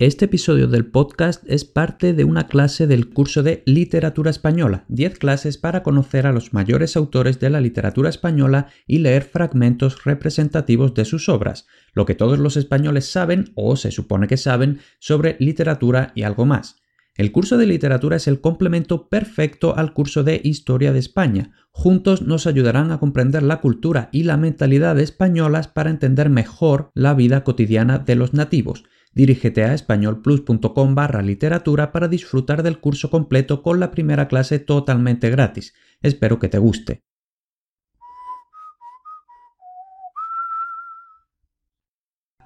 Este episodio del podcast es parte de una clase del curso de Literatura Española, 10 clases para conocer a los mayores autores de la literatura española y leer fragmentos representativos de sus obras, lo que todos los españoles saben o se supone que saben sobre literatura y algo más. El curso de literatura es el complemento perfecto al curso de Historia de España. Juntos nos ayudarán a comprender la cultura y la mentalidad españolas para entender mejor la vida cotidiana de los nativos. Dirígete a españolplus.com barra literatura para disfrutar del curso completo con la primera clase totalmente gratis. Espero que te guste.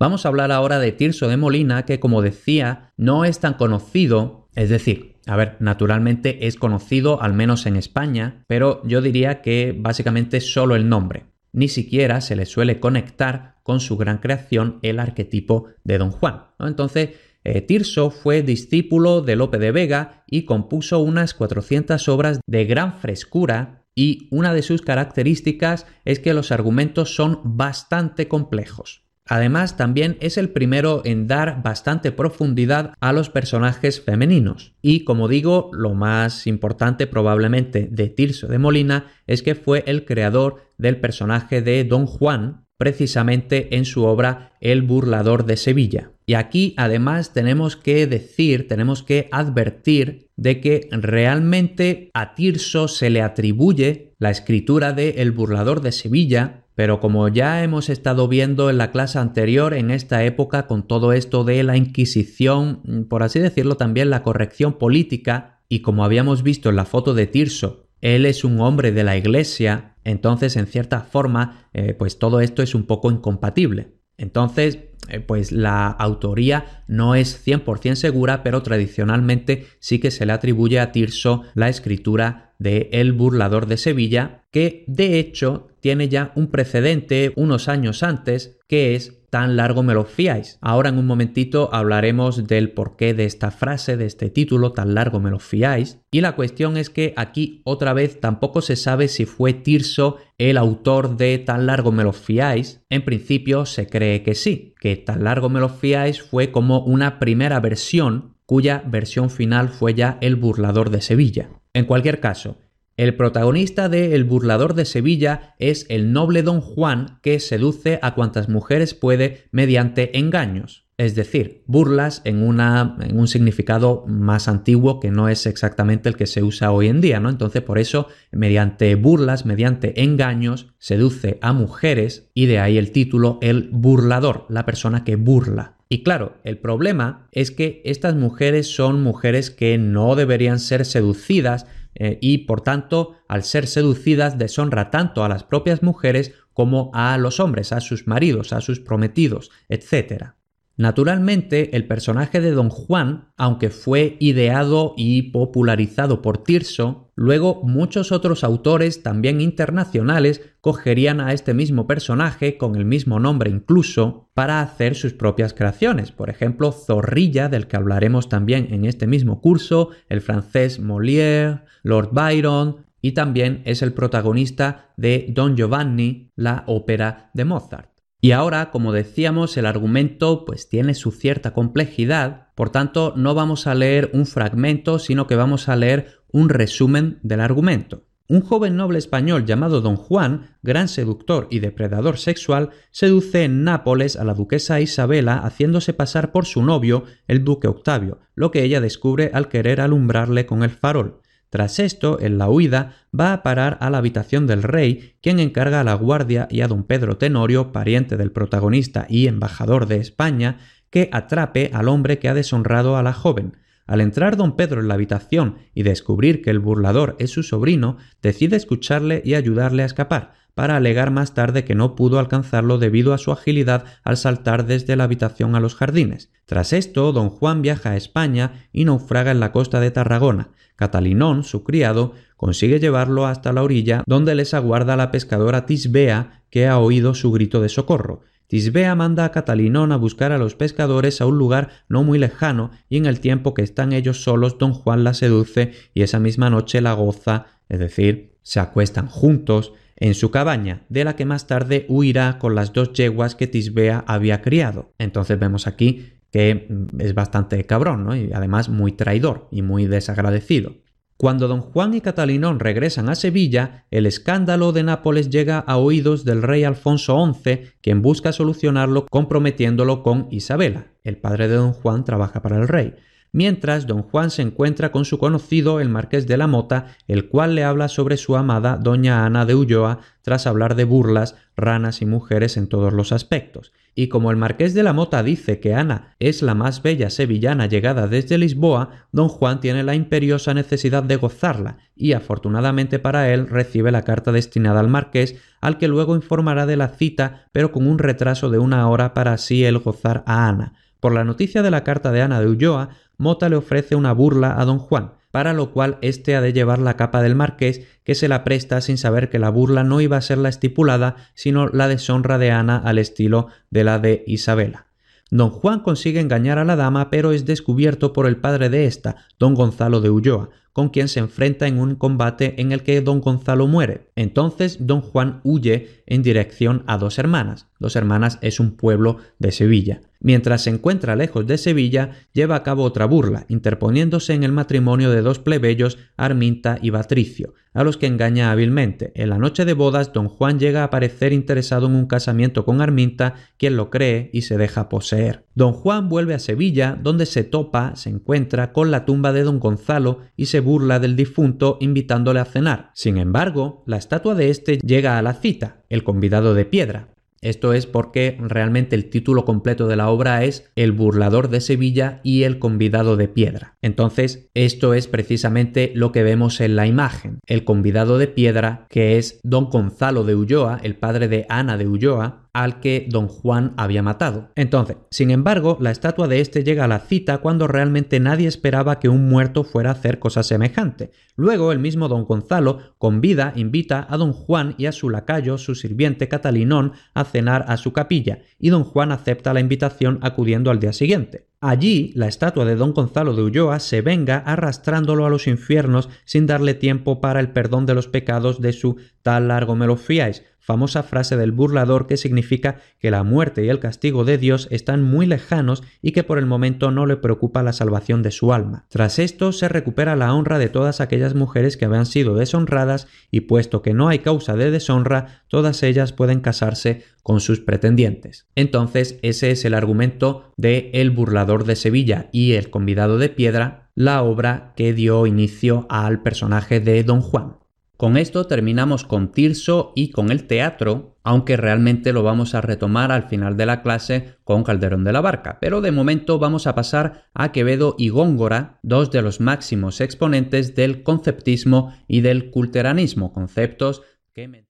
Vamos a hablar ahora de Tirso de Molina, que como decía, no es tan conocido, es decir, a ver, naturalmente es conocido al menos en España, pero yo diría que básicamente solo el nombre ni siquiera se le suele conectar con su gran creación el arquetipo de Don Juan. Entonces, eh, Tirso fue discípulo de Lope de Vega y compuso unas 400 obras de gran frescura y una de sus características es que los argumentos son bastante complejos. Además, también es el primero en dar bastante profundidad a los personajes femeninos. Y como digo, lo más importante probablemente de Tirso de Molina es que fue el creador del personaje de Don Juan, precisamente en su obra El burlador de Sevilla. Y aquí además tenemos que decir, tenemos que advertir de que realmente a Tirso se le atribuye la escritura de El burlador de Sevilla pero como ya hemos estado viendo en la clase anterior, en esta época, con todo esto de la Inquisición, por así decirlo también la corrección política, y como habíamos visto en la foto de Tirso, él es un hombre de la Iglesia, entonces en cierta forma, eh, pues todo esto es un poco incompatible. Entonces, pues la autoría no es 100% segura, pero tradicionalmente sí que se le atribuye a Tirso la escritura de El burlador de Sevilla, que de hecho tiene ya un precedente unos años antes, que es tan largo me lo fiáis. Ahora en un momentito hablaremos del porqué de esta frase, de este título, tan largo me lo fiáis. Y la cuestión es que aquí otra vez tampoco se sabe si fue Tirso el autor de tan largo me lo fiáis. En principio se cree que sí, que tan largo me lo fiáis fue como una primera versión cuya versión final fue ya el burlador de Sevilla. En cualquier caso, el protagonista de El burlador de Sevilla es el noble don Juan que seduce a cuantas mujeres puede mediante engaños, es decir, burlas en, una, en un significado más antiguo que no es exactamente el que se usa hoy en día, ¿no? Entonces, por eso, mediante burlas, mediante engaños, seduce a mujeres y de ahí el título El burlador, la persona que burla. Y claro, el problema es que estas mujeres son mujeres que no deberían ser seducidas eh, y por tanto, al ser seducidas, deshonra tanto a las propias mujeres como a los hombres, a sus maridos, a sus prometidos, etc. Naturalmente, el personaje de Don Juan, aunque fue ideado y popularizado por Tirso, luego muchos otros autores, también internacionales, cogerían a este mismo personaje, con el mismo nombre incluso, para hacer sus propias creaciones. Por ejemplo, Zorrilla, del que hablaremos también en este mismo curso, el francés Molière, Lord Byron, y también es el protagonista de Don Giovanni, la ópera de Mozart. Y ahora, como decíamos, el argumento pues tiene su cierta complejidad, por tanto no vamos a leer un fragmento, sino que vamos a leer un resumen del argumento. Un joven noble español llamado Don Juan, gran seductor y depredador sexual, seduce en Nápoles a la duquesa Isabela haciéndose pasar por su novio, el duque Octavio, lo que ella descubre al querer alumbrarle con el farol. Tras esto, en la huida, va a parar a la habitación del rey, quien encarga a la guardia y a don Pedro Tenorio, pariente del protagonista y embajador de España, que atrape al hombre que ha deshonrado a la joven. Al entrar don Pedro en la habitación y descubrir que el burlador es su sobrino, decide escucharle y ayudarle a escapar, para alegar más tarde que no pudo alcanzarlo debido a su agilidad al saltar desde la habitación a los jardines. Tras esto, don Juan viaja a España y naufraga en la costa de Tarragona. Catalinón, su criado, consigue llevarlo hasta la orilla donde les aguarda la pescadora Tisbea, que ha oído su grito de socorro. Tisbea manda a Catalinón a buscar a los pescadores a un lugar no muy lejano y en el tiempo que están ellos solos don Juan la seduce y esa misma noche la goza, es decir, se acuestan juntos, en su cabaña, de la que más tarde huirá con las dos yeguas que Tisbea había criado. Entonces vemos aquí que mm, es bastante cabrón, ¿no? Y además muy traidor y muy desagradecido. Cuando don Juan y Catalinón regresan a Sevilla, el escándalo de Nápoles llega a oídos del rey Alfonso XI, quien busca solucionarlo comprometiéndolo con Isabela. El padre de don Juan trabaja para el rey mientras don Juan se encuentra con su conocido el marqués de la Mota, el cual le habla sobre su amada doña Ana de Ulloa, tras hablar de burlas, ranas y mujeres en todos los aspectos. Y como el marqués de la Mota dice que Ana es la más bella sevillana llegada desde Lisboa, don Juan tiene la imperiosa necesidad de gozarla, y afortunadamente para él recibe la carta destinada al marqués, al que luego informará de la cita, pero con un retraso de una hora para así él gozar a Ana. Por la noticia de la carta de Ana de Ulloa, Mota le ofrece una burla a don Juan, para lo cual éste ha de llevar la capa del marqués, que se la presta sin saber que la burla no iba a ser la estipulada, sino la deshonra de Ana al estilo de la de Isabela. Don Juan consigue engañar a la dama, pero es descubierto por el padre de ésta, don Gonzalo de Ulloa, con quien se enfrenta en un combate en el que don Gonzalo muere. Entonces don Juan huye en dirección a Dos Hermanas. Dos Hermanas es un pueblo de Sevilla. Mientras se encuentra lejos de Sevilla, lleva a cabo otra burla, interponiéndose en el matrimonio de dos plebeyos, Arminta y Patricio, a los que engaña hábilmente. En la noche de bodas, don Juan llega a parecer interesado en un casamiento con Arminta, quien lo cree y se deja poseer. Don Juan vuelve a Sevilla, donde se topa, se encuentra con la tumba de don Gonzalo y se burla del difunto invitándole a cenar. Sin embargo, la estatua de este llega a la cita, el convidado de piedra, esto es porque realmente el título completo de la obra es El burlador de Sevilla y el convidado de piedra. Entonces, esto es precisamente lo que vemos en la imagen. El convidado de piedra, que es don Gonzalo de Ulloa, el padre de Ana de Ulloa, al que don Juan había matado. Entonces, sin embargo, la estatua de este llega a la cita cuando realmente nadie esperaba que un muerto fuera a hacer cosa semejante. Luego, el mismo don Gonzalo, con vida, invita a don Juan y a su lacayo, su sirviente Catalinón, a cenar a su capilla, y don Juan acepta la invitación acudiendo al día siguiente. Allí, la estatua de don Gonzalo de Ulloa se venga arrastrándolo a los infiernos sin darle tiempo para el perdón de los pecados de su tal largo me lo fiáis, famosa frase del burlador que significa que la muerte y el castigo de Dios están muy lejanos y que por el momento no le preocupa la salvación de su alma. Tras esto se recupera la honra de todas aquellas mujeres que habían sido deshonradas y puesto que no hay causa de deshonra, todas ellas pueden casarse con sus pretendientes. Entonces ese es el argumento de El burlador de Sevilla y El convidado de piedra, la obra que dio inicio al personaje de Don Juan. Con esto terminamos con Tirso y con el teatro, aunque realmente lo vamos a retomar al final de la clase con Calderón de la Barca. Pero de momento vamos a pasar a Quevedo y Góngora, dos de los máximos exponentes del conceptismo y del culteranismo, conceptos que...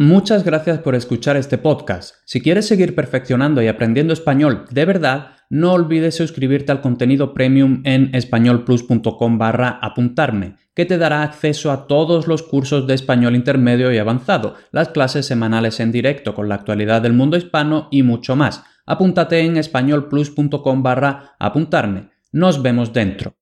Muchas gracias por escuchar este podcast. Si quieres seguir perfeccionando y aprendiendo español de verdad, no olvides suscribirte al contenido premium en españolplus.com barra apuntarme, que te dará acceso a todos los cursos de español intermedio y avanzado, las clases semanales en directo con la actualidad del mundo hispano y mucho más. Apúntate en españolplus.com barra apuntarme. Nos vemos dentro.